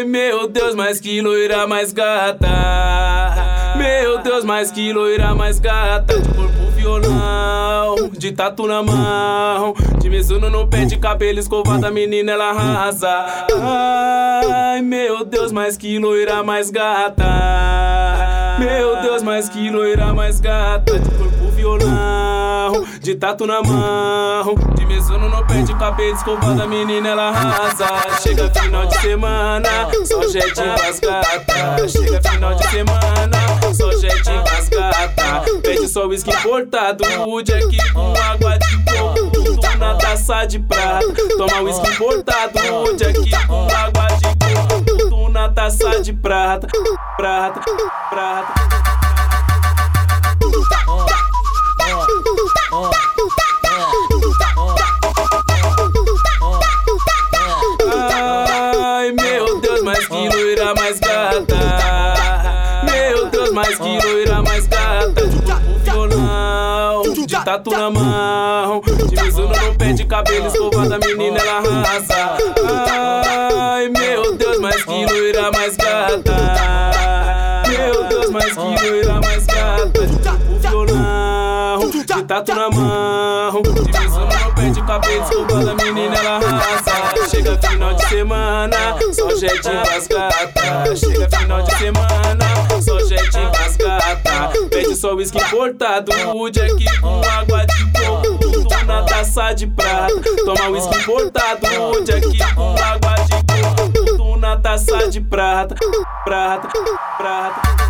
Ai, meu Deus, mais que loira mais gata. Meu Deus, mais que loira mais gata. De corpo violão, de tatu na mão. De mesuno no pé, de cabelo escovado, menina ela arrasa. Ai, meu Deus, mais que loira mais gata. Meu Deus, mais que loira mais gata. De corpo de tatu na mão. De mesuno no pé, de cabelo escovado, a menina ela arrasa. Chega final de semana, só jetinho das gata. Chega final de semana, só jetinho das gata. Pede só whisky importado, o Jack com água de coco. Tudo na taça de prata. Toma whisky importado, o Jack com água de coco. Tudo na taça de prata, prata, prata. Mais que loira mais gata. De corpo de tatu na mão. De mizuno no pé, de cabelo escovado, a menina ela arrasa. Ai, meu Deus, mais que loira mais gata. Meu Deus, mais que loira mais gata. De corpo de tatu na mão. De mizuno no pé, de cabelo escovado, a menina ela arrasa. Chega final de semana, só jetinho das gata. Chega final de semana, só. Pede só whisky importado, o Jack com água de coco. Na taça de prata. Toma whisky importado, o Jack com água de coco. Na taça de prata, prata, prata.